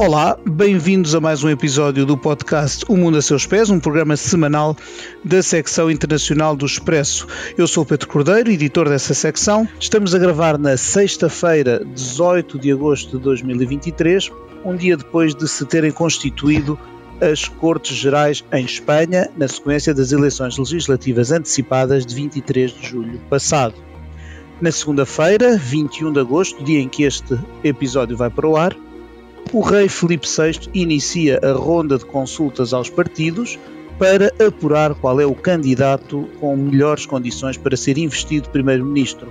Olá, bem-vindos a mais um episódio do podcast O Mundo a Seus Pés, um programa semanal da secção internacional do Expresso. Eu sou o Pedro Cordeiro, editor dessa secção. Estamos a gravar na sexta-feira, 18 de agosto de 2023, um dia depois de se terem constituído as Cortes Gerais em Espanha, na sequência das eleições legislativas antecipadas de 23 de julho passado. Na segunda-feira, 21 de agosto, dia em que este episódio vai para o ar, o rei Filipe VI inicia a ronda de consultas aos partidos para apurar qual é o candidato com melhores condições para ser investido primeiro-ministro.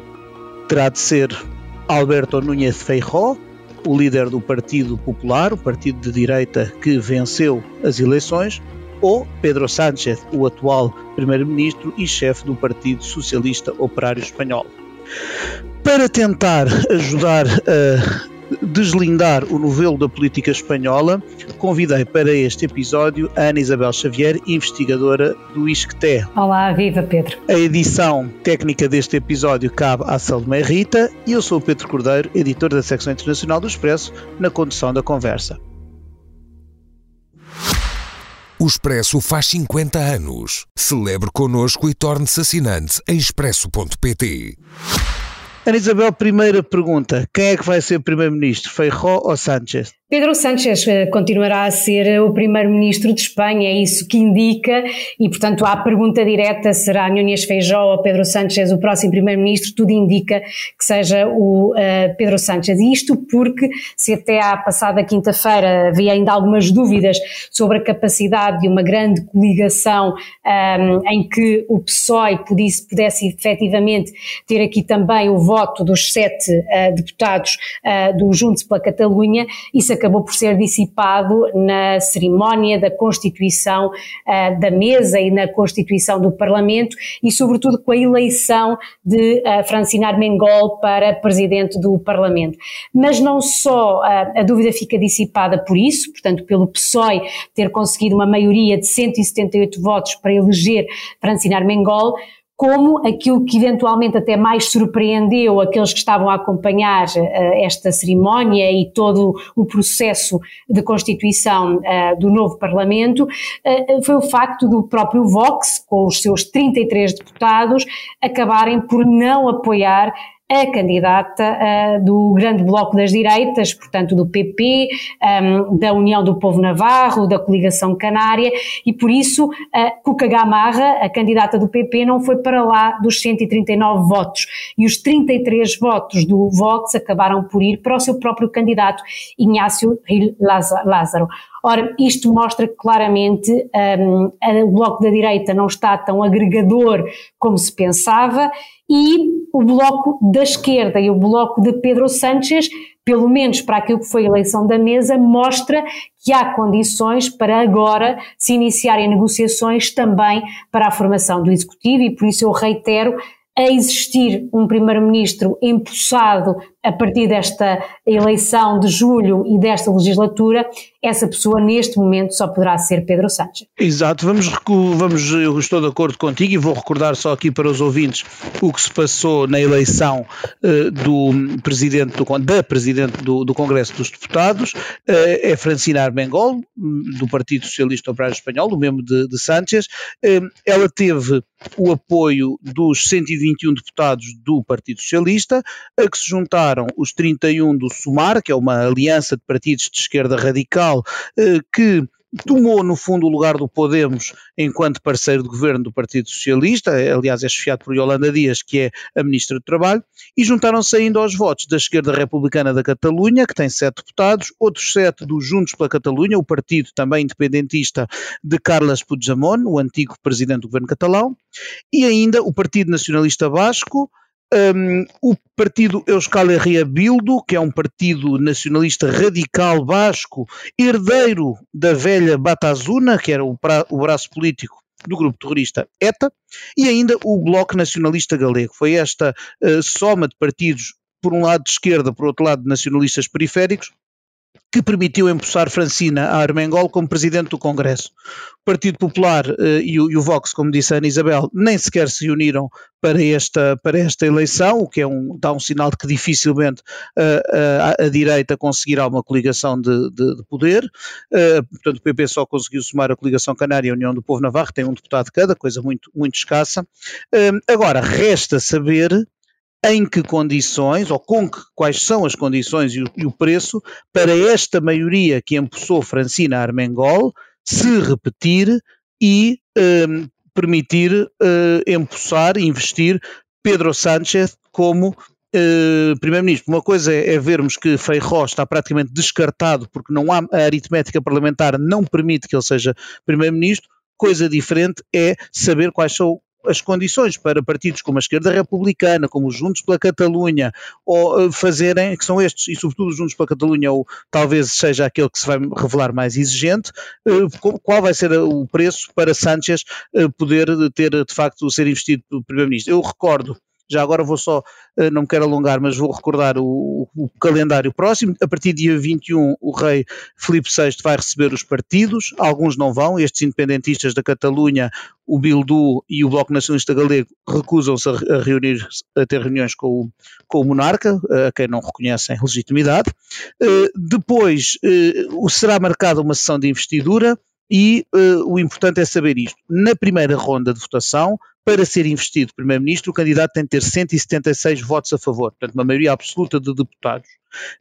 Terá de ser Alberto Núñez Feijóo, o líder do Partido Popular, o partido de direita que venceu as eleições, ou Pedro Sánchez, o atual primeiro-ministro e chefe do Partido Socialista Operário Espanhol. Para tentar ajudar a deslindar o novelo da política espanhola, convidei para este episódio a Ana Isabel Xavier, investigadora do ISCTE. Olá, viva Pedro. A edição técnica deste episódio cabe à Salomé Rita e eu sou o Pedro Cordeiro, editor da secção internacional do Expresso, na condução da conversa. O Expresso faz 50 anos. Celebre connosco e torne-se assinante em expresso.pt. Ana Isabel, primeira pergunta: quem é que vai ser Primeiro-Ministro, Feijó ou Sánchez? Pedro Sánchez eh, continuará a ser o primeiro-ministro de Espanha, é isso que indica, e portanto a pergunta direta, será Núñez Feijó ou Pedro Sánchez o próximo primeiro-ministro, tudo indica que seja o uh, Pedro Sánchez. E isto porque, se até à passada quinta-feira havia ainda algumas dúvidas sobre a capacidade de uma grande coligação um, ehm, em que o PSOE pudesse, pudesse efetivamente ter aqui também o voto dos sete uh, deputados uh, do Juntos pela Catalunha, isso acabou por ser dissipado na cerimónia da constituição uh, da mesa e na constituição do Parlamento e sobretudo com a eleição de uh, Francina Armengol para presidente do Parlamento. Mas não só uh, a dúvida fica dissipada por isso, portanto pelo PSOE ter conseguido uma maioria de 178 votos para eleger Francina Armengol, como aquilo que eventualmente até mais surpreendeu aqueles que estavam a acompanhar uh, esta cerimónia e todo o processo de constituição uh, do novo Parlamento, uh, foi o facto do próprio Vox, com os seus 33 deputados, acabarem por não apoiar a candidata uh, do grande bloco das direitas, portanto do PP, um, da União do Povo Navarro, da Coligação Canária, e por isso uh, Cuca Gamarra, a candidata do PP, não foi para lá dos 139 votos, e os 33 votos do Vox acabaram por ir para o seu próprio candidato, Inácio Lázaro. Ora, isto mostra claramente um, o Bloco da Direita não está tão agregador como se pensava e o Bloco da Esquerda e o Bloco de Pedro Sánchez, pelo menos para aquilo que foi a eleição da mesa, mostra que há condições para agora se iniciarem negociações também para a formação do Executivo e por isso eu reitero a existir um primeiro-ministro empossado a partir desta eleição de julho e desta legislatura, essa pessoa neste momento só poderá ser Pedro Sánchez. Exato, vamos, vamos, eu estou de acordo contigo e vou recordar só aqui para os ouvintes o que se passou na eleição uh, do presidente do, da presidente do, do Congresso dos Deputados, uh, é Francina Armengol, do Partido Socialista Operário Espanhol, do mesmo de, de Sánchez, uh, ela teve o apoio dos 121 deputados do Partido Socialista, a que se juntaram os 31 do SUMAR, que é uma aliança de partidos de esquerda radical, eh, que tomou no fundo o lugar do Podemos enquanto parceiro de governo do Partido Socialista, aliás é chefiado por Yolanda Dias, que é a Ministra do Trabalho, e juntaram-se ainda aos votos da esquerda republicana da Catalunha, que tem sete deputados, outros sete do Juntos pela Catalunha, o partido também independentista de Carles Puigdemont, o antigo presidente do governo catalão, e ainda o Partido Nacionalista Basco, um, o partido Euskal Herria Bildu, que é um partido nacionalista radical basco, herdeiro da velha Batazuna, que era o, pra, o braço político do grupo terrorista ETA, e ainda o Bloco Nacionalista Galego. Foi esta uh, soma de partidos, por um lado de esquerda, por outro lado de nacionalistas periféricos, que permitiu empossar Francina Armengol como presidente do Congresso. O Partido Popular eh, e, o, e, o, Vox, como disse a Ana Isabel, nem sequer se uniram para esta, para esta eleição, o que é um, dá um sinal de que dificilmente uh, a, a, direita conseguirá uma coligação de, de, de poder. Uh, portanto, o PP só conseguiu somar a coligação canária e a União do Povo Navarro, tem um deputado cada, coisa muito, muito escassa. Uh, agora, resta saber em que condições, ou com que, quais são as condições e o, e o preço para esta maioria que empossou Francina Armengol se repetir e um, permitir uh, empossar, investir Pedro Sánchez como uh, Primeiro-Ministro. Uma coisa é, é vermos que Feijó está praticamente descartado porque não há a aritmética parlamentar não permite que ele seja Primeiro-Ministro. Coisa diferente é saber quais são as condições para partidos como a esquerda republicana, como os Juntos pela Catalunha, ou eh, fazerem, que são estes, e sobretudo os Juntos pela Catalunha, ou talvez seja aquele que se vai revelar mais exigente, eh, qual vai ser o preço para Sánchez eh, poder ter, de facto, ser investido pelo Primeiro-Ministro. Eu recordo já agora vou só, eh, não me quero alongar, mas vou recordar o, o, calendário próximo. A partir do dia 21, o rei Filipe VI vai receber os partidos, alguns não vão, estes independentistas da Catalunha, o Bildu e o Bloco Nacionalista Galego recusam-se a, reunir, a ter reuniões com o, com o monarca, a quem não reconhecem legitimidade. Uh, depois será marcada uma sessão de investidura e uh, o importante é saber isto. Na primeira ronda de votação, para ser investido Primeiro-Ministro, o candidato tem de ter 176 votos a favor, portanto, uma maioria absoluta de deputados.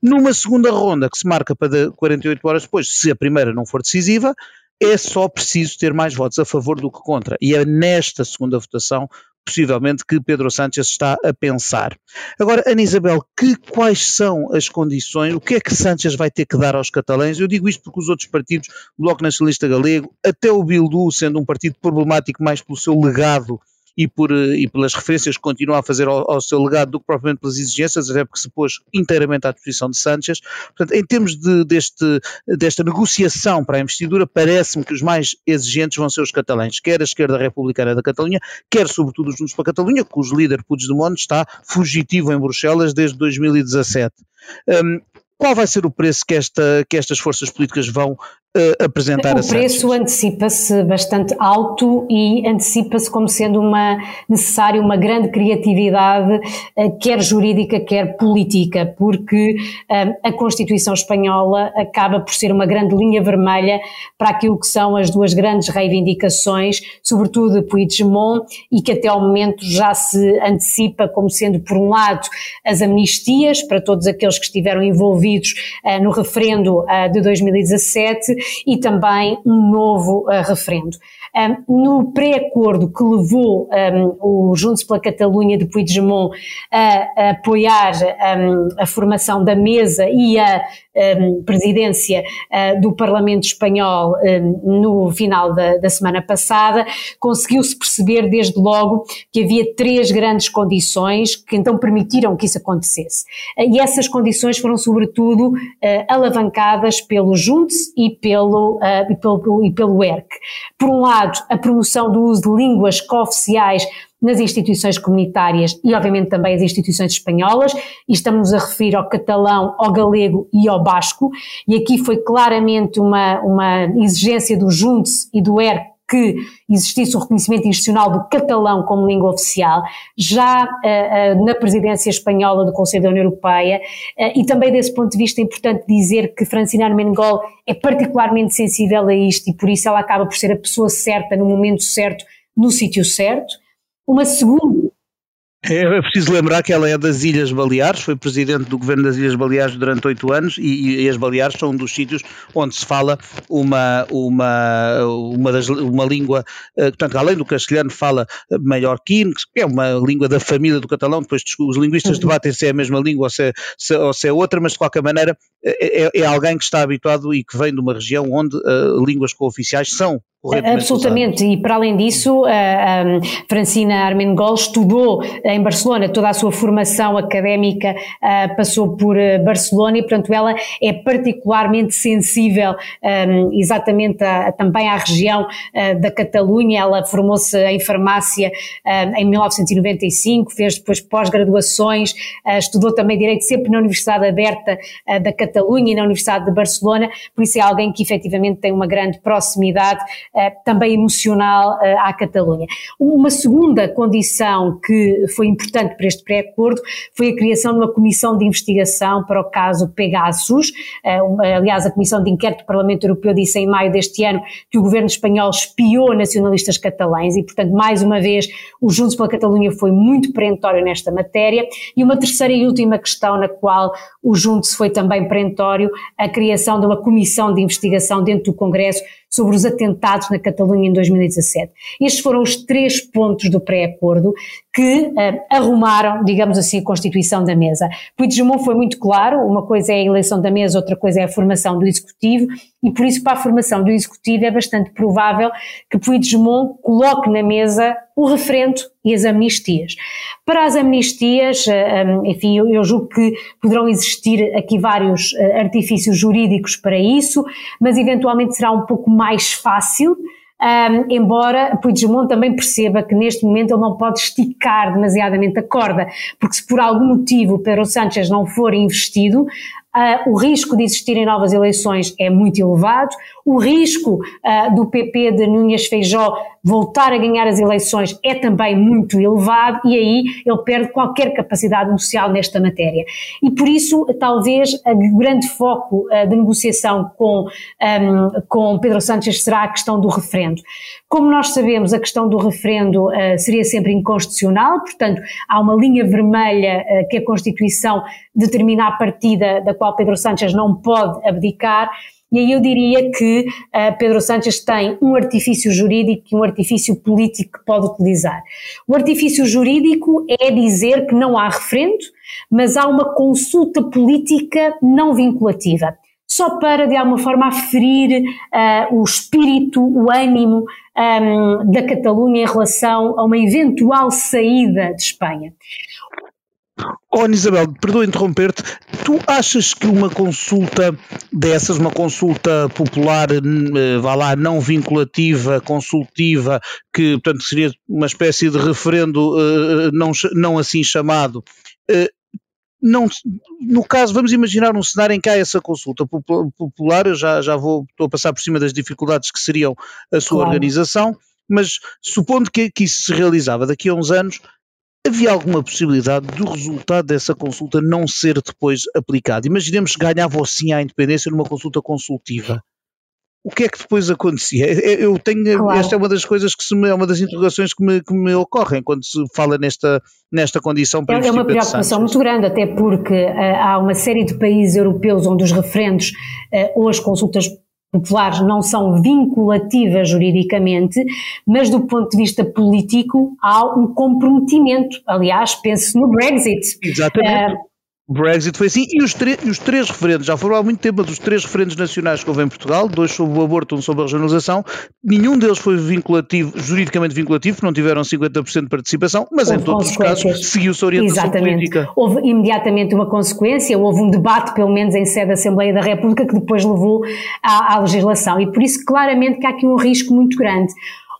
Numa segunda ronda, que se marca para 48 horas depois, se a primeira não for decisiva, é só preciso ter mais votos a favor do que contra. E é nesta segunda votação possivelmente que Pedro Sánchez está a pensar. Agora, Ana Isabel, que, quais são as condições, o que é que Sánchez vai ter que dar aos catalães? Eu digo isto porque os outros partidos, Bloco Nacionalista Galego, até o Bildu, sendo um partido problemático mais pelo seu legado e, por, eh, e pelas referências que continua a fazer ao, ao, seu legado do que propriamente pelas exigências, até porque se pôs inteiramente à disposição de Sánchez. Portanto, em termos de, deste, desta negociação para a investidura, parece-me que os mais exigentes vão ser os catalães, quer a esquerda republicana da Catalunha, quer sobretudo os Juntos para a Catalunha, cujo líder Puigdemont está fugitivo em Bruxelas desde 2017. Um, qual vai ser o preço que, esta, que estas forças políticas vão uh, apresentar o a O preço antecipa-se bastante alto e antecipa-se como sendo uma necessária uma grande criatividade, uh, quer jurídica, quer política, porque uh, a Constituição espanhola acaba por ser uma grande linha vermelha para aquilo que são as duas grandes reivindicações, sobretudo de Puigdemont, e que até ao momento já se antecipa como sendo, por um lado, as amnistias para todos aqueles que estiveram envolvidos envolvidos uh, no referendo uh, de 2017 e também um novo uh, referendo. Um, no pré-acordo que levou um, o Juntos pela Catalunha de Puigdemont a, a apoiar um, a formação da mesa e a presidência do Parlamento Espanhol no final da, da semana passada, conseguiu-se perceber desde logo que havia três grandes condições que então permitiram que isso acontecesse. E essas condições foram sobretudo alavancadas pelo Juntos e pelo, e pelo, e pelo ERC. Por um lado, a promoção do uso de línguas cooficiais nas instituições comunitárias e, obviamente, também as instituições espanholas, e estamos a referir ao catalão, ao galego e ao basco, e aqui foi claramente uma, uma exigência do Junts e do ERC que existisse o reconhecimento institucional do catalão como língua oficial, já uh, uh, na presidência espanhola do Conselho da União Europeia, uh, e também desse ponto de vista é importante dizer que Francina Armengol é particularmente sensível a isto e por isso ela acaba por ser a pessoa certa no momento certo, no sítio certo. Uma segunda, é, é preciso lembrar que ela é das Ilhas Baleares, foi presidente do governo das Ilhas Baleares durante oito anos e, e, as Baleares são um dos sítios onde se fala uma, uma, uma, das, uma língua, uh, portanto, além do castelhano, fala mallorquino, que é uma língua da família do catalão, depois os linguistas uhum. debatem se é a mesma língua ou se é, se, ou se é outra, mas de qualquer maneira é, é, é, alguém que está habituado e que vem de uma região onde uh, línguas cooficiais são Absolutamente, e para além disso, Francina Armengol estudou em Barcelona, toda a sua formação académica passou por eh, Barcelona e, portanto, ela é particularmente sensível exatamente a, também à região eh, da Catalunha. Ela formou-se em farmácia em 1995, fez depois pós-graduações, eh, estudou também Direito sempre na Universidade Aberta da Catalunha e na Universidade de Barcelona, por isso é alguém que efetivamente tem uma grande proximidade eh, também emocional eh, à Catalunha. Uma segunda condição que foi importante para este pré-acordo foi a criação de uma comissão de investigação para o caso Pegasus. Eh, aliás, a Comissão de Inquérito do Parlamento Europeu disse em maio deste ano que o governo espanhol espiou nacionalistas catalães e, portanto, mais uma vez, o Juntos pela Catalunha foi muito perentório nesta matéria. E uma terceira e última questão na qual o Juntos foi também perentório, a criação de uma comissão de investigação dentro do Congresso sobre os atentados na Catalunha em 2017. Estes foram os três pontos do pré-acordo que uh, arrumaram, digamos assim, a constituição da mesa. Puigdemont foi muito claro, uma coisa é a eleição da mesa, outra coisa é a formação do executivo, e por isso para a formação do executivo é bastante provável que Puigdemont coloque na mesa o referendo e as amnistias. Para as amnistias, eh, enfim, eu, julgo que poderão existir aqui vários eh, artifícios jurídicos para isso, mas eventualmente será um pouco mais fácil um, embora Puigdemont também perceba que neste momento ele não pode esticar demasiadamente a corda, porque se por algum motivo Pedro Sánchez não for investido, uh, o risco de existirem novas eleições é muito elevado, o risco uh, do PP de Núñez Feijó voltar a ganhar as eleições é também muito elevado e aí ele perde qualquer capacidade negocial nesta matéria. E por isso, talvez, o grande foco uh, de negociação com, um, com Pedro Sánchez será a questão do referendo. Como nós sabemos, a questão do referendo uh, seria sempre inconstitucional, portanto, há uma linha vermelha uh, que a Constituição determina a partida da qual Pedro Sánchez não pode abdicar e aí eu diria que uh, Pedro Sánchez tem um artifício jurídico e um artifício político que pode utilizar. O artifício jurídico é dizer que não há referendo, mas há uma consulta política não vinculativa só para, de alguma forma, aferir uh, o espírito, o ânimo um, ehm, da Catalunha em relação a uma eventual saída de Espanha. Oh, Isabel, perdoa interromper-te. Tu achas que uma consulta dessas, uma consulta popular, eh, vá lá, não vinculativa, consultiva, que portanto seria uma espécie de referendo uh, não, não assim chamado, não, no caso, vamos imaginar um cenário em que há essa consulta popular, eu já, já vou, estou a passar por cima das dificuldades que seriam a sua claro. organização, mas supondo que, que isso se realizava daqui a uns anos, havia alguma possibilidade do resultado dessa consulta não ser depois aplicado? Imaginemos que ganhava sim a independência numa consulta consultiva. O que é que depois acontecia? Eu tenho, claro. esta é uma das coisas que se me, é uma das interrogações que me, que me ocorrem quando se fala nesta, nesta condição para É, é uma preocupação muito grande, até porque uh, há uma série de países europeus onde os referendos uh, ou as consultas populares não são vinculativas juridicamente, mas do ponto de vista político há um comprometimento. Aliás, pense no Brexit. Exatamente. Uh, o Brexit foi assim, e os, e os, três referendos, já foram há muito tempo, mas os três referendos nacionais que houve em Portugal, dois sobre o aborto, um sobre a regionalização, nenhum deles foi vinculativo, juridicamente vinculativo, não tiveram 50% de participação, mas houve em todos os casos seguiu-se a orientação Exatamente. política. Houve imediatamente uma consequência, houve um debate, pelo menos em sede da Assembleia da República, que depois levou à, à legislação, e por isso claramente que há aqui um risco muito grande.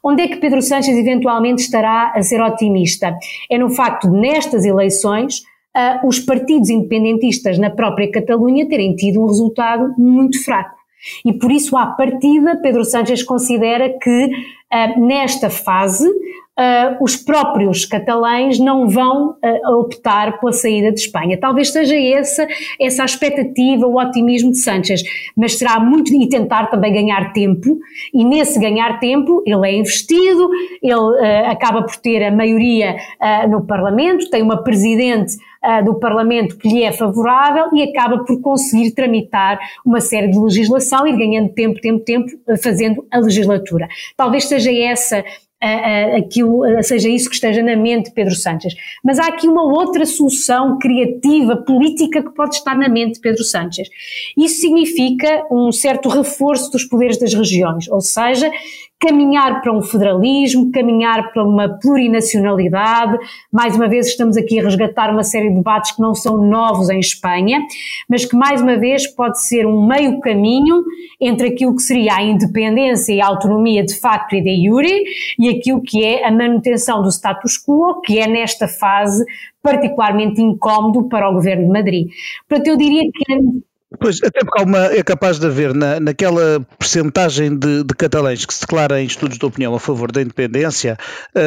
Onde é que Pedro Sanches eventualmente estará a ser otimista? É no facto de, nestas eleições, uh, os partidos independentistas na própria Catalunha terem tido um resultado muito fraco. E por isso, à partida, Pedro Sánchez considera que uh, nesta fase uh, os próprios catalães não vão uh, optar pela saída de Espanha. Talvez seja essa, essa a expectativa, o otimismo de Sánchez, mas será muito e tentar também ganhar tempo, e nesse ganhar tempo ele é investido, ele uh, acaba por ter a maioria no Parlamento, tem uma presidente do Parlamento que lhe é favorável e acaba por conseguir tramitar uma série de legislação e ganhando tempo, tempo, tempo, fazendo a legislatura. Talvez seja essa aquilo, seja isso que esteja na mente de Pedro Sánchez. Mas há aqui uma outra solução criativa, política, que pode estar na mente de Pedro Sánchez. Isso significa um certo reforço dos poderes das regiões, ou seja, caminhar para um federalismo, caminhar para uma plurinacionalidade. Mais uma vez, estamos aqui a resgatar uma série de debates que não são novos em Espanha, mas que, mais uma vez, pode ser um meio caminho entre aquilo que seria a independência e a autonomia de facto e de jure e aquilo que é a manutenção do status quo, que é nesta fase particularmente incómodo para o governo de Madrid. Portanto, eu diria que Pois, até porque uma, é capaz de haver na, naquela percentagem de, de, catalães que se declara em estudos de opinião a favor da independência,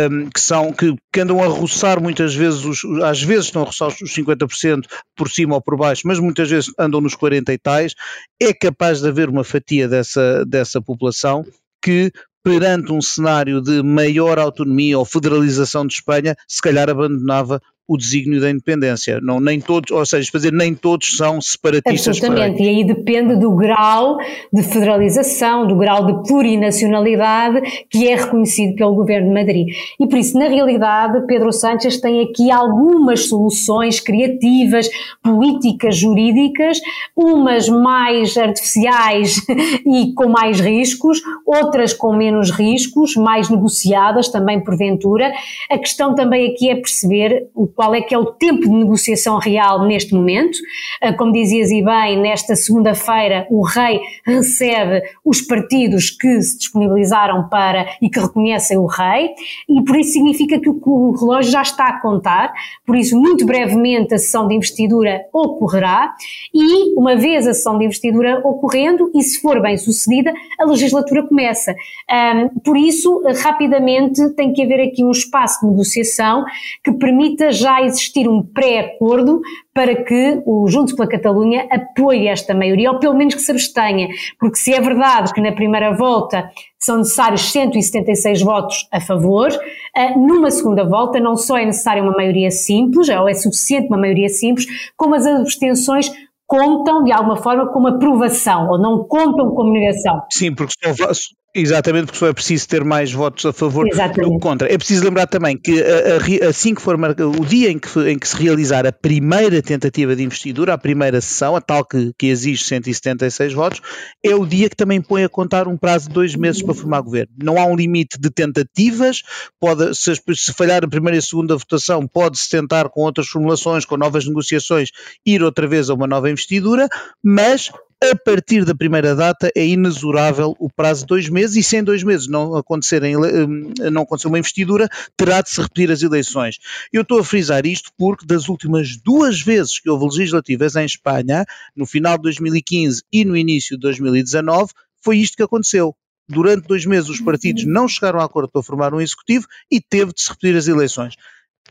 um, que são que, que, andam a roçar muitas vezes, os, às vezes estão a roçar os 50% por cima ou por baixo, mas muitas vezes andam nos 40 e tais, é capaz de haver uma fatia dessa, dessa população que perante um cenário de maior autonomia ou federalização de Espanha, se calhar abandonava o desígnio da independência. Não, nem todos, ou seja, dizer, nem todos são separatistas. Absolutamente, e aí depende do grau de federalização, do grau de plurinacionalidade que é reconhecido pelo Governo de Madrid. E por isso, na realidade, Pedro Sánchez tem aqui algumas soluções criativas, políticas, jurídicas, umas mais artificiais e com mais riscos, outras com menos riscos, mais negociadas também porventura. A questão também aqui é perceber o qual é que é o tempo de negociação real neste momento. Ah, como dizias e bem, nesta segunda-feira o rei recebe os partidos que se disponibilizaram para e que reconhecem o rei, e por isso significa que o relógio já está a contar, por isso muito brevemente a sessão de investidura ocorrerá, e uma vez a sessão de investidura ocorrendo, e se for bem sucedida, a legislatura começa. Um, por isso, rapidamente tem que haver aqui um espaço de negociação que permita já já existir um pré-acordo para que o Juntos pela Catalunha apoie esta maioria, ou pelo menos que se abstenha, porque se é verdade que na primeira volta são necessários 176 votos a favor, eh, numa segunda volta não só é necessária uma maioria simples, ou é suficiente uma maioria simples, como as abstenções contam de alguma forma como aprovação ou não contam como negação. Sim, porque só, Exatamente, porque só é preciso ter mais votos a favor Exatamente. do que contra. É preciso lembrar também que a, a, assim que for marcado, o dia em que, em que se realizar a primeira tentativa de investidura, a primeira sessão, a tal que, que exige 176 votos, é o dia que também põe a contar um prazo de dois meses para formar governo. Não há um limite de tentativas, pode, se, se falhar a primeira e a segunda votação, pode-se tentar com outras formulações, com novas negociações, ir outra vez a uma nova investidura, mas a partir da primeira data é inexorável o prazo de dois meses e se em dois meses não, acontecerem, hum, não acontecer uma investidura, terá de se repetir as eleições. Eu estou a frisar isto porque das últimas duas vezes que houve legislativas em Espanha, no final de 2015 e no início de 2019, foi isto que aconteceu. Durante dois meses os partidos não chegaram a acordo para formar um executivo e teve de se repetir as eleições.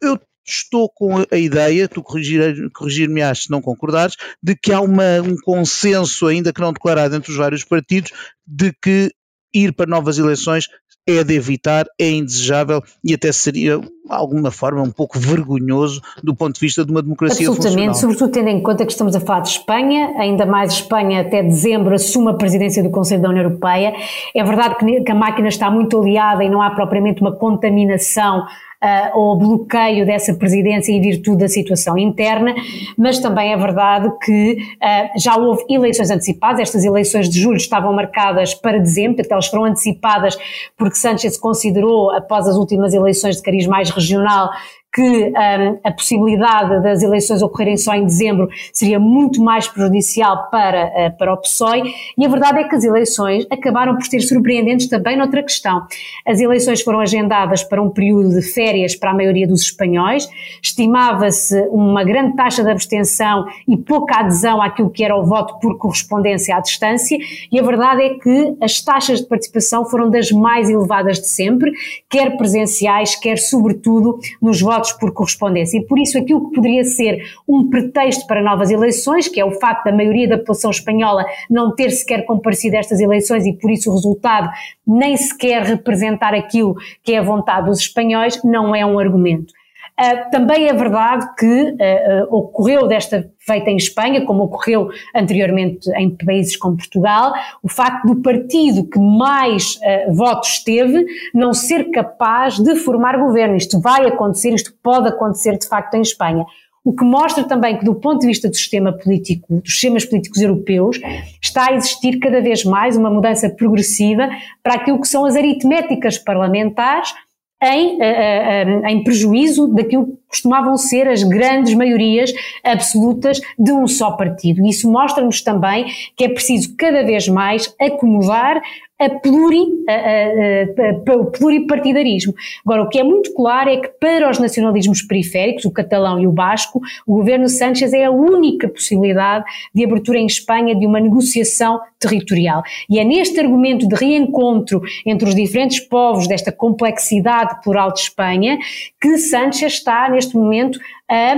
Eu estou com a ideia, tu corrigir-me corrigir se não concordares, de que há uma, um consenso, ainda que não declarado entre os vários partidos, de que ir para novas eleições é de evitar, é indesejável e até seria, de alguma forma, um pouco vergonhoso do ponto de vista de uma democracia Absolutamente, funcional. sobretudo tendo em conta que estamos a falar de Espanha, ainda mais Espanha até dezembro assume a presidência do Conselho da União Europeia. É verdade que a máquina está muito aliada e não há propriamente uma contaminação uh, ou bloqueio dessa presidência em virtude da situação interna, mas também é verdade que uh, já houve eleições antecipadas, estas eleições de julho estavam marcadas para dezembro, portanto elas foram antecipadas porque Sánchez considerou, após as últimas eleições de cariz mais regional, que um, a possibilidade das eleições ocorrerem só em dezembro seria muito mais prejudicial para, uh, para o PSOE. E a verdade é que as eleições acabaram por ser surpreendentes também noutra questão. As eleições foram agendadas para um período de férias para a maioria dos espanhóis, estimava-se uma grande taxa de abstenção e pouca adesão àquilo que era o voto por correspondência à distância. E a verdade é que as taxas de participação foram das mais elevadas de sempre, quer presenciais, quer sobretudo nos votos votos por correspondência. E por isso aquilo que poderia ser um pretexto para novas eleições, que é o facto da maioria da população espanhola não ter sequer comparecido a estas eleições e por isso o resultado nem sequer representar aquilo que é a vontade dos espanhóis, não é um argumento. Uh, também é verdade que uh, uh, ocorreu desta feita em Espanha, como ocorreu anteriormente em países como Portugal, o facto do partido que mais votos teve não ser capaz de formar governo. Isto vai acontecer, isto pode acontecer de facto em Espanha. o que mostra também que do ponto de vista do sistema político, dos sistemas políticos europeus, está a existir cada vez mais uma mudança progressiva para aquilo que são as aritméticas parlamentares em, eh, eh, em prejuízo daquilo que costumavam ser as grandes maiorias absolutas de um só partido. Isso mostra-nos também que é preciso cada vez mais acomodar a, pluri, a, a, a, o pluripartidarismo. Agora, o que é muito claro é que para os nacionalismos periféricos, o catalão e o basco, o governo Sánchez é a única possibilidade de abertura em Espanha de uma negociação territorial. E é neste argumento de reencontro entre os diferentes povos desta complexidade plural de Espanha que Sánchez está, neste momento, a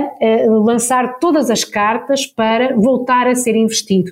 lançar todas as cartas para voltar a ser investido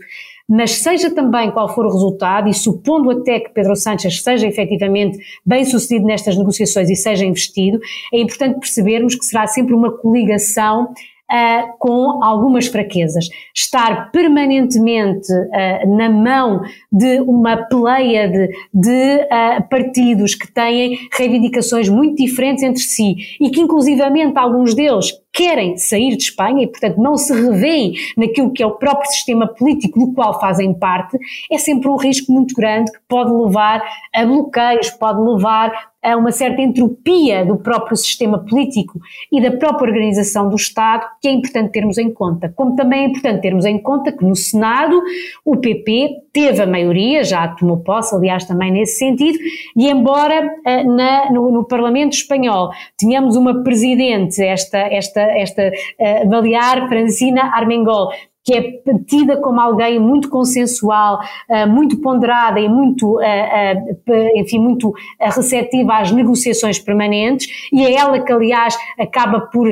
mas seja também qual for o resultado, e supondo até que Pedro Sánchez seja efetivamente bem sucedido nestas negociações e seja investido, é importante percebermos que será sempre uma coligação Uh, com algumas fraquezas. Estar permanentemente uh, na mão de uma pleia de, de uh, partidos que têm reivindicações muito diferentes entre si e que, inclusivamente, alguns deles querem sair de Espanha e, portanto, não se revêem naquilo que é o próprio sistema político do qual fazem parte, é sempre um risco muito grande que pode levar a bloqueios, pode levar a uma certa entropia do próprio sistema político e da própria organização do Estado, que é importante termos em conta. Como também é importante termos em conta que no Senado o PP teve a maioria, já tomou posse, aliás, também nesse sentido, e embora eh, na, no, no, Parlamento Espanhol tenhamos uma presidente, esta, esta, esta uh, Balear Francina Armengol, que é tida como alguém muito consensual, eh, muito ponderada e muito, eh, eh, enfim, muito receptiva às negociações permanentes, e é ela que, aliás, acaba por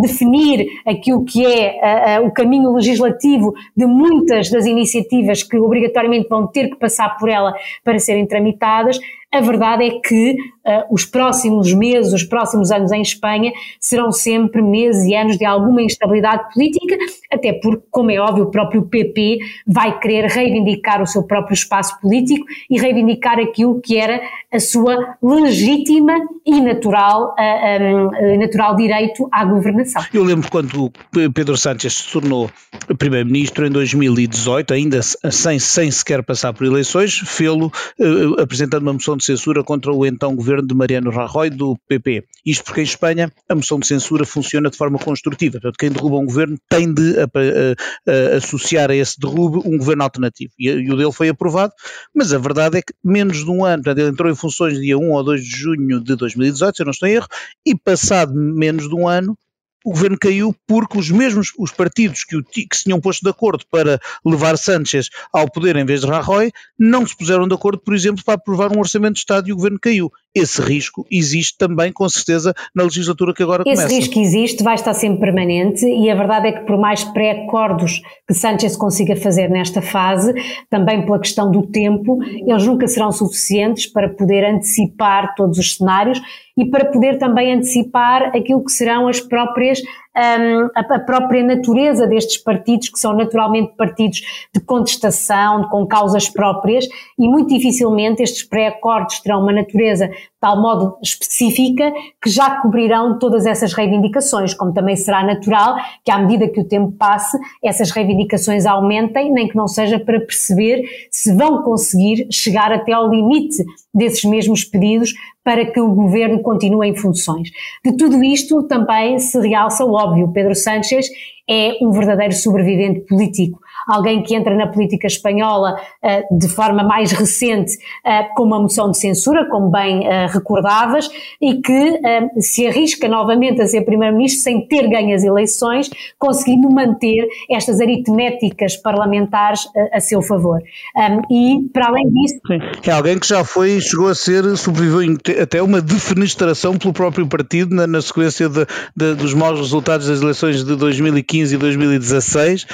definir aquilo que é o caminho legislativo de muitas das iniciativas que obrigatoriamente vão ter que passar por ela para serem tramitadas, a verdade é que uh, os próximos meses, os próximos anos em Espanha serão sempre meses e anos de alguma instabilidade política, até porque, como é óbvio, o próprio PP vai querer reivindicar o seu próprio espaço político e reivindicar aquilo que era a sua legítima e natural, uh, um, natural direito à governação. Eu lembro quando Pedro Sánchez se tornou primeiro-ministro em 2018, ainda sem, sem sequer passar por eleições, fê-lo uh, apresentando uma moção de censura contra o então governo de Mariano Rajoy do PP. Isto porque em Espanha a moção de censura funciona de forma construtiva. Portanto, quem derruba um governo tem de a, a, a, associar a esse derrube um governo alternativo. E, e, o dele foi aprovado, mas a verdade é que menos de um ano, portanto, ele entrou em funções dia 1 ou 2 de junho de 2018, se eu não estou em erro, e passado menos de um ano, o governo caiu porque os mesmos os partidos que, o, que se tinham posto de acordo para levar Sánchez ao poder em vez de Rajoy não se puseram de acordo, por exemplo, para aprovar um orçamento de Estado e o governo caiu. Esse risco existe também, com certeza, na legislatura que agora Esse começa. Esse risco existe, vai estar sempre permanente e a verdade é que por mais pré-acordos que Sánchez consiga fazer nesta fase, também pela questão do tempo, eles nunca serão suficientes para poder antecipar todos os cenários e para poder também antecipar aquilo que serão as próprias um, a, própria natureza destes partidos, que são naturalmente partidos de contestação, com causas próprias, e muito dificilmente estes pré-acordos terão uma natureza tal modo específica que já cobrirão todas essas reivindicações, como também será natural que à medida que o tempo passe, essas reivindicações aumentem, nem que não seja para perceber se vão conseguir chegar até ao limite desses mesmos pedidos para que o governo continue em funções. De tudo isto também se realça o óbvio, Pedro Sánchez é um verdadeiro sobrevivente político alguém que entra na política espanhola uh, de forma mais recente uh, com uma moção de censura, como bem uh, recordavas, e que se arrisca novamente a ser primeiro-ministro sem ter ganho as eleições, conseguindo manter estas aritméticas parlamentares a seu favor. Um, e, para além disso... Sim. É alguém que já foi, chegou a ser, sobreviveu até uma defenestração pelo próprio partido na, na sequência de, de, dos maus resultados das eleições de 2015 e 2016,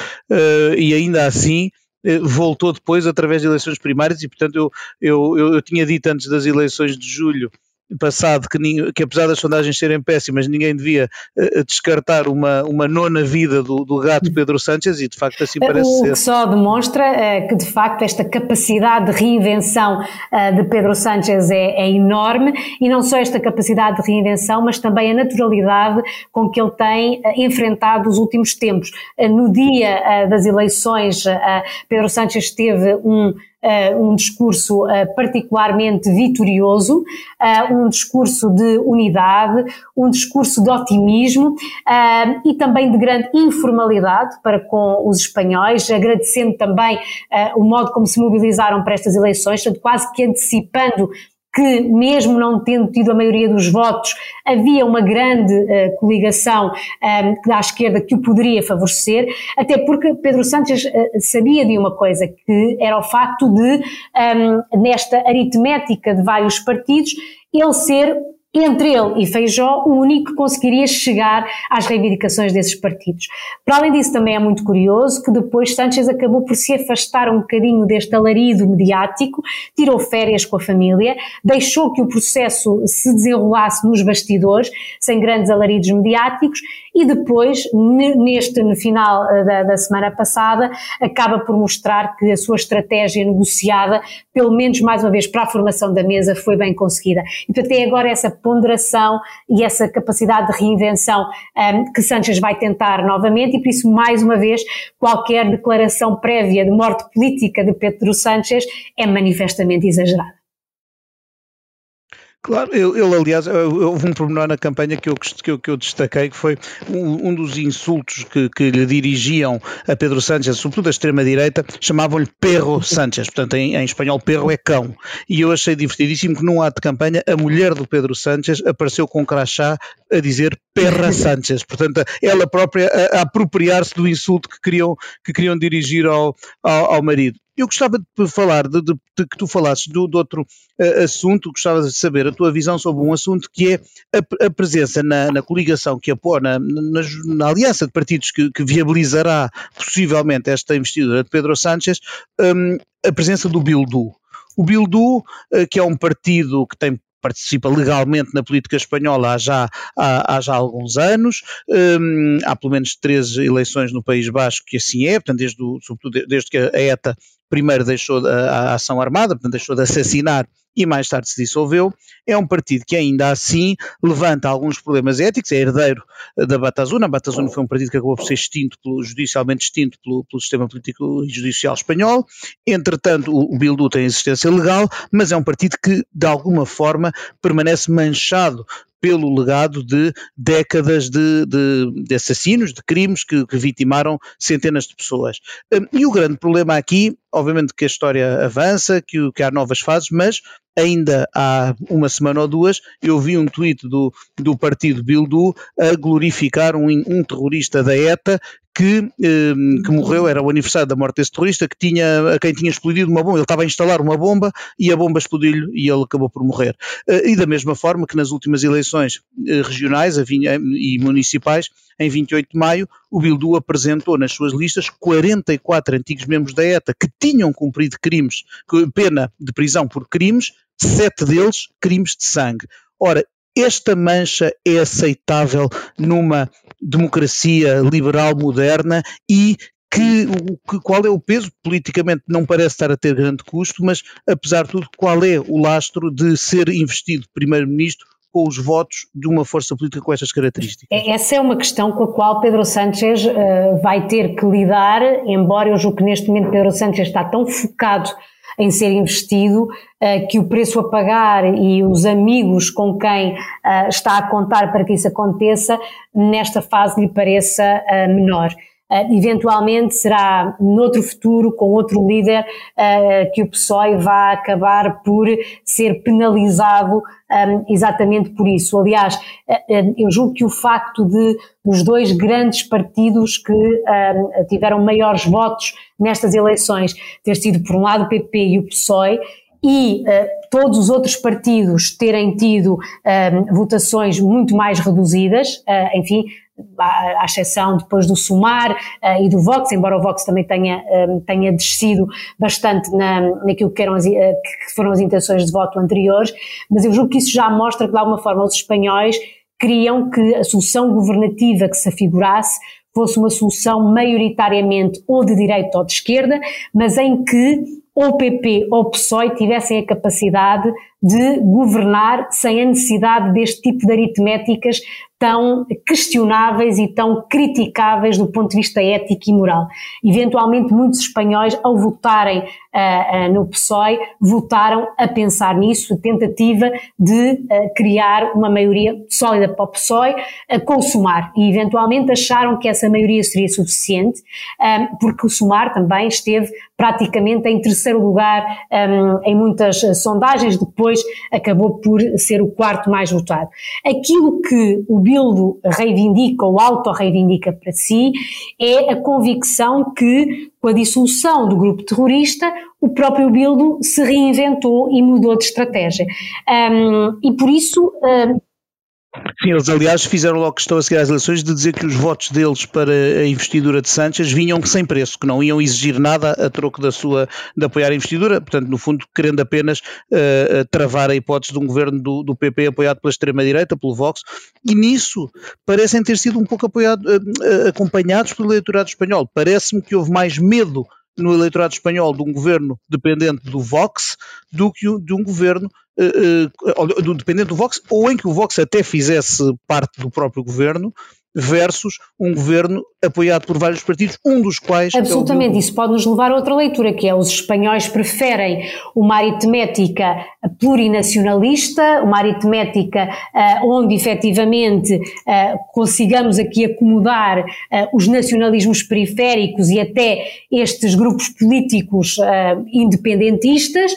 e aí ainda assim eh, voltou depois através de eleições primárias e portanto eu, eu, eu, eu tinha dito antes das eleições de julho passado que, que apesar das sondagens serem péssimas, ninguém devia uh, descartar uma, uma nona vida do, do gato Pedro Sánchez e de facto assim parece o ser. Que só demonstra uh, que de facto esta capacidade de reinvenção uh, de Pedro Sánchez é, é, enorme e não só esta capacidade de reinvenção, mas também a naturalidade com que ele tem enfrentado os últimos tempos. no dia das eleições, Pedro Sánchez teve um um discurso uh, particularmente vitorioso, uh, um discurso de unidade, um discurso de otimismo e também de grande informalidade para com os espanhóis, agradecendo também o modo como se mobilizaram para estas eleições, quase que antecipando que, mesmo não tendo tido a maioria dos votos, havia uma grande uh, coligação um, ehm, da esquerda que o poderia favorecer, até porque Pedro Sánchez uh, sabia de uma coisa, que era o facto de, um, ehm, nesta aritmética de vários partidos, ele ser entre ele e Feijó, o único que conseguiria chegar às reivindicações desses partidos. Para além disso, também é muito curioso que depois Sánchez acabou por se afastar um bocadinho deste alarido mediático, tirou férias com a família, deixou que o processo se desenrolasse nos bastidores, sem grandes alaridos mediáticos, e depois, neste, no final eh, da, da semana passada, acaba por mostrar que a sua estratégia negociada, pelo menos mais uma vez para a formação da mesa, foi bem conseguida. E portanto é agora essa ponderação e essa capacidade de reinvenção um, que Sanchez vai tentar novamente e por isso, mais uma vez, qualquer declaração prévia de morte política de Pedro Sánchez é manifestamente exagerada. Claro, ele, aliás, houve um pormenor na campanha que eu, que eu, que eu destaquei, que foi um, um dos insultos que, que, lhe dirigiam a Pedro Sánchez, sobretudo a extrema-direita, chamavam-lhe Perro Sánchez, portanto em, em, espanhol perro é cão, e eu achei divertidíssimo que num ato de campanha a mulher do Pedro Sánchez apareceu com um crachá a dizer Perra Sánchez, portanto ela própria a, a apropriar-se do insulto que queriam, que queriam dirigir ao, ao, ao marido. Eu gostava de falar, de, de, de que tu falasses do, de outro uh, assunto, gostava de saber a tua visão sobre um assunto que é a, a presença na, na, coligação que apoia, na, na, na, aliança de partidos que, que, viabilizará possivelmente esta investidura de Pedro Sánchez, um, a presença do Bildu. O Bildu, uh, que é um partido que tem participa legalmente na política espanhola há já, há, há já alguns anos, um, há pelo menos três eleições no País Basco que assim é, portanto, desde, o, sobretudo desde que a ETA primeiro deixou a, a ação armada, portanto deixou de assassinar e mais tarde se dissolveu, é um partido que ainda assim levanta alguns problemas éticos, é herdeiro da Batasuna, a Batasuna foi um partido que acabou por ser extinto, pelo, judicialmente extinto pelo, pelo, sistema político e judicial espanhol, entretanto o, o Bildu tem existência legal, mas é um partido que de alguma forma permanece manchado pelo legado de décadas de, de, de assassinos, de crimes que, que, vitimaram centenas de pessoas. Hum, e o grande problema aqui, obviamente que a história avança, que, que há novas fases, mas ainda há uma semana ou duas, eu vi um tweet do, do partido Bildu a glorificar um, um terrorista da ETA que, eh, que morreu, era o aniversário da morte desse terrorista, que tinha, a quem tinha explodido uma bomba, ele estava a instalar uma bomba e a bomba explodiu-lhe e ele acabou por morrer. Eh, e da mesma forma que nas últimas eleições eh, regionais e municipais, em 28 de maio, o Bildu apresentou nas suas listas 44 antigos membros da ETA que tinham cumprido crimes, pena de prisão por crimes, sete deles crimes de sangue. Ora, esta mancha é aceitável numa democracia liberal moderna e que, que, qual é o peso? Politicamente não parece estar a ter grande custo, mas apesar de tudo, qual é o lastro de ser investido primeiro-ministro com os votos de uma força política com estas características? É, essa é uma questão com a qual Pedro Sánchez uh, vai ter que lidar, embora eu julgo que neste momento Pedro Sánchez está tão focado em ser investido, uh, que o preço a pagar e os amigos com quem uh, está a contar para que isso aconteça, nesta fase lhe pareça menor. Uh, eventualmente será noutro futuro, com outro líder, uh, que o PSOE vai acabar por ser penalizado um, exatamente por isso. Aliás, uh, eu julgo que o facto de os dois grandes partidos que um, tiveram maiores votos nestas eleições ter sido, por um lado, o PP e o PSOE, e uh, todos os outros partidos terem tido uh, votações muito mais reduzidas, uh, enfim, à, exceção depois do Sumar uh, e do Vox, embora o Vox também tenha, um, tenha descido bastante na, naquilo que, eram as, uh, que foram as intenções de voto anteriores, mas eu julgo que isso já mostra que de alguma forma os espanhóis queriam que a solução governativa que se afigurasse fosse uma solução maioritariamente ou de direita ou de esquerda, mas em que ou o PP ou o PSOE tivessem a capacidade de governar sem a necessidade deste tipo de aritméticas tão questionáveis e tão criticáveis do ponto de vista ético e moral. Eventualmente, muitos espanhóis, ao votarem uh, uh, no PSOE, votaram a pensar nisso, a tentativa de uh, criar uma maioria sólida para o PSOE, a consumar, e eventualmente acharam que essa maioria seria suficiente, porque o Sumar também esteve praticamente em terceiro lugar um, em muitas sondagens, depois acabou por ser o quarto mais votado. Aquilo que o Bildo reivindica ou auto-reivindica para si é a convicção que, com a dissolução do grupo terrorista, o próprio Bildo se reinventou e mudou de estratégia. Um, e por isso. Um, Sim, eles aliás fizeram logo questão a seguir às eleições de dizer que os votos deles para a investidura de Sánchez vinham sem preço, que não iam exigir nada a troco da sua, de apoiar a investidura, portanto, no fundo, querendo apenas uh, travar a hipótese de um governo do, do PP apoiado pela extrema-direita, pelo Vox, e nisso parecem ter sido um pouco apoiado, uh, acompanhados pelo eleitorado espanhol. Parece-me que houve mais medo no eleitorado espanhol de um governo dependente do Vox do que de um governo uh, uh, dependente do Vox, ou em que o Vox até fizesse parte do próprio governo, versus um governo apoiado por vários partidos, um dos quais. É Absolutamente, é isso pode nos levar a outra leitura, que é os espanhóis preferem uma aritmética plurinacionalista, uma aritmética uh, onde efetivamente uh, consigamos aqui acomodar uh, os nacionalismos periféricos e até estes grupos políticos independentistas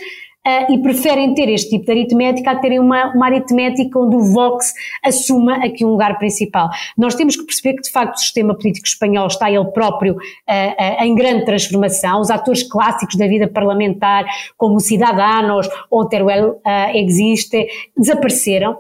uh, e preferem ter este tipo de aritmética a terem uma, uma aritmética onde o Vox assuma aqui um lugar principal. Nós temos que perceber que, de facto, o sistema político espanhol está ele próprio uh, uh, em grande transformação. Os atores clássicos da vida parlamentar, como Cidadanos ou Teruel Existe, desapareceram.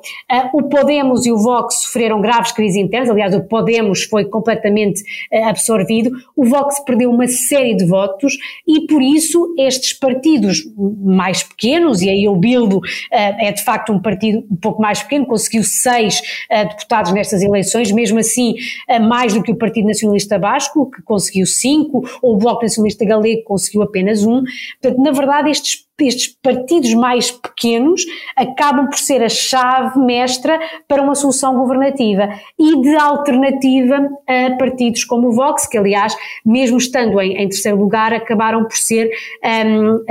o Podemos e o Vox sofreram graves crises internas, aliás, o Podemos foi completamente absorvido. O Vox perdeu uma série de votos e, por isso, estes partidos mais pequenos, e aí o Bildo uh, é de facto um partido um pouco mais pequeno, conseguiu seis uh, deputados nestas eleições, mesmo assim uh, mais do que o Partido Nacionalista Basco, que conseguiu cinco, ou o Bloco Nacionalista Galego, que conseguiu apenas um. Portanto, na verdade, estes estes partidos mais pequenos acabam por ser a chave mestra para uma solução governativa e de alternativa a partidos como o Vox, que aliás, mesmo estando em, em terceiro lugar, acabaram por ser, um,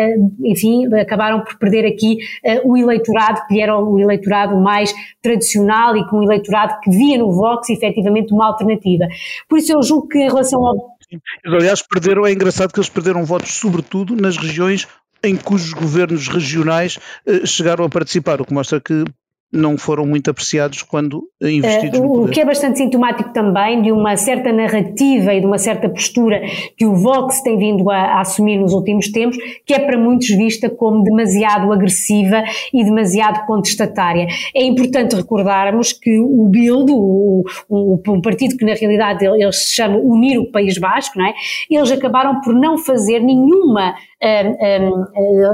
enfim, acabaram por perder aqui uh, o eleitorado, que era o eleitorado mais tradicional e com o eleitorado que via no Vox efetivamente uma alternativa. Por isso eu julgo que em relação ao Aliás, perderam, é engraçado que eles perderam votos, sobretudo nas regiões em cujos governos regionais uh, chegaram a participar, o que mostra que não foram muito apreciados quando investidos uh, no poder. O que é bastante sintomático também de uma certa narrativa e de uma certa postura que o Vox tem vindo a, a, assumir nos últimos tempos, que é para muitos vista como demasiado agressiva e demasiado contestatária. É importante recordarmos que o BILD, o, o, o partido que na realidade eles se chama Unir o País Basco, não é? eles acabaram por não fazer nenhuma um, um,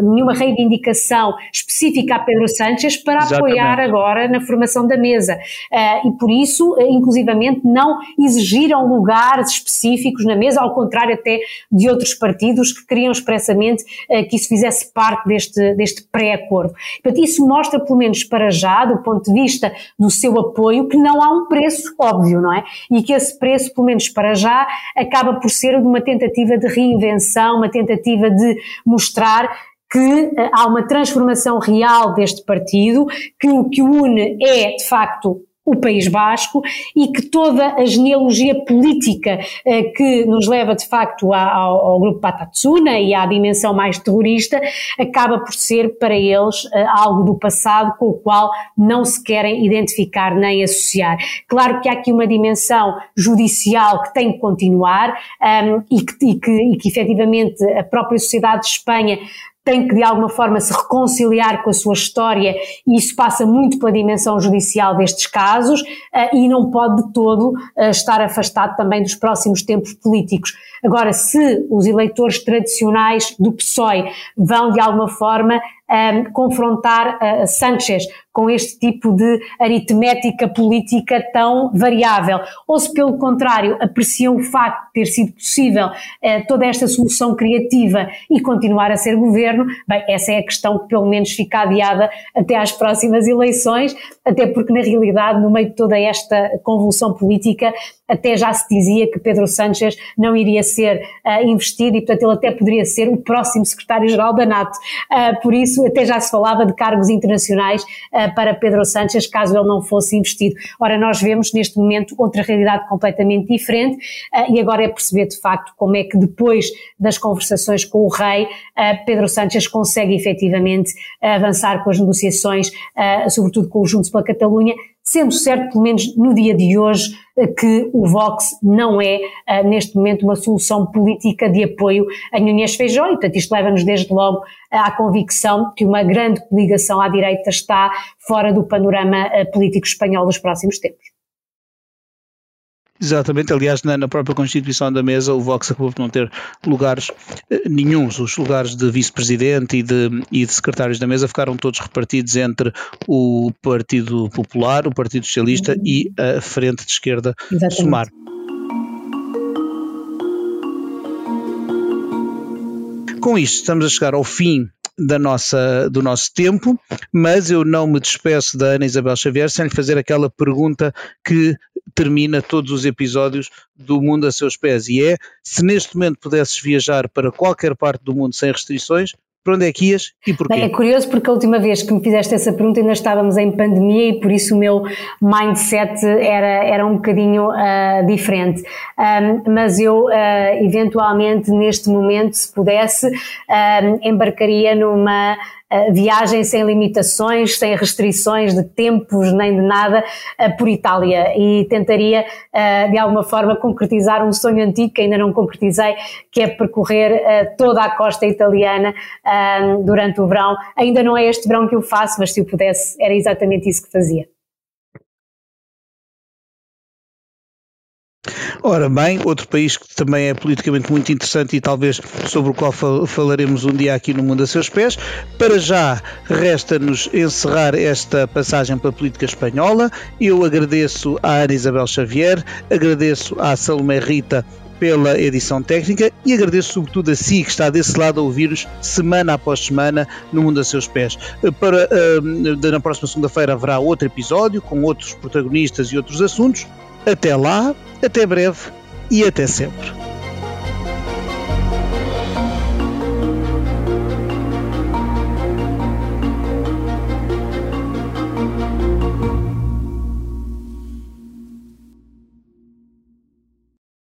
nenhuma reivindicação específica a Pedro Sánchez para Exatamente. apoiar agora na formação da mesa. Uh, e por isso, uh, inclusivamente, não exigiram lugares específicos na mesa, ao contrário até de outros partidos que queriam expressamente que isso fizesse parte deste, deste pré-acordo. Portanto, isso mostra, pelo menos para já, do ponto de vista do seu apoio, que não há um preço óbvio, não é? E que esse preço, pelo menos para já, acaba por ser de uma tentativa de reinvenção, uma tentativa de mostrar que uh, há uma transformação real deste partido, que o que o une é, de facto, o País Basco e que toda a genealogia política eh, que nos leva de facto ao, ao, grupo Patatsuna e à dimensão mais terrorista acaba por ser para eles eh, algo do passado com o qual não se querem identificar nem associar. Claro que há aqui uma dimensão judicial que tem que continuar um, ehm, e, que, e, que, e que efetivamente a própria sociedade de Espanha tem que de alguma forma se reconciliar com a sua história e isso passa muito pela dimensão judicial destes casos uh, e não pode de todo uh, estar afastado também dos próximos tempos políticos. Agora, se os eleitores tradicionais do PSOE vão de alguma forma um, confrontar uh, Sanchez com este tipo de aritmética política tão variável, ou se pelo contrário apreciam o facto de ter sido possível uh, toda esta solução criativa e continuar a ser governo, bem, essa é a questão que pelo menos fica adiada até às próximas eleições, até porque na realidade no meio de toda esta convulsão política até já se dizia que Pedro Sánchez não iria ser uh, investido e portanto ele até poderia ser o próximo secretário-geral da NATO, uh, por isso até já se falava de cargos internacionais uh, para Pedro Sánchez caso ele não fosse investido. Ora, nós vemos neste momento outra realidade completamente diferente e agora é perceber de facto como é que depois das conversações com o rei, Pedro Sánchez consegue efetivamente avançar com as negociações, sobretudo com o Juntos pela Catalunha, sendo certo, pelo menos no dia de hoje, que o Vox não é, neste momento, uma solução política de apoio a Nunes Feijó, e portanto isto leva-nos desde logo à convicção que uma grande coligação à direita está fora do panorama político espanhol dos próximos tempos. Exatamente, aliás, na, na, própria constituição da mesa, o Vox acabou por não ter lugares eh, nenhums. Os lugares de vice-presidente e de, e de secretários da mesa ficaram todos repartidos entre o Partido Popular, o Partido Socialista e a Frente de Esquerda Exatamente. Sumar. Com isto, estamos a chegar ao fim da nossa, do nosso tempo, mas eu não me despeço da Ana Isabel Xavier sem lhe fazer aquela pergunta que termina todos os episódios do Mundo a Seus Pés e é, se neste momento pudesses viajar para qualquer parte do mundo sem restrições, para onde é que ias e porquê? Bem, é curioso porque a última vez que me fizeste essa pergunta ainda estávamos em pandemia e por isso o meu mindset era, era um bocadinho uh, diferente. Um, mas eu, uh, eventualmente, neste momento, se pudesse, um, embarcaria numa viagem sem limitações, sem restrições de tempos nem de nada por Itália e tentaria de alguma forma concretizar um sonho antigo que ainda não concretizei, que é percorrer toda a costa italiana durante o verão. Ainda não é este verão que eu faço, mas se eu pudesse era exatamente isso que fazia. Ora bem, outro país que também é politicamente muito interessante e talvez sobre o qual falaremos um dia aqui no Mundo a Seus Pés. Para já, resta-nos encerrar esta passagem pela política espanhola. Eu agradeço à Ana Isabel Xavier, agradeço à Salomé Rita pela edição técnica e agradeço sobretudo a si que está desse lado a ouvir-nos semana após semana no Mundo a Seus Pés. Para, uh, na próxima segunda-feira haverá outro episódio com outros protagonistas e outros assuntos. Até lá, até breve e até sempre.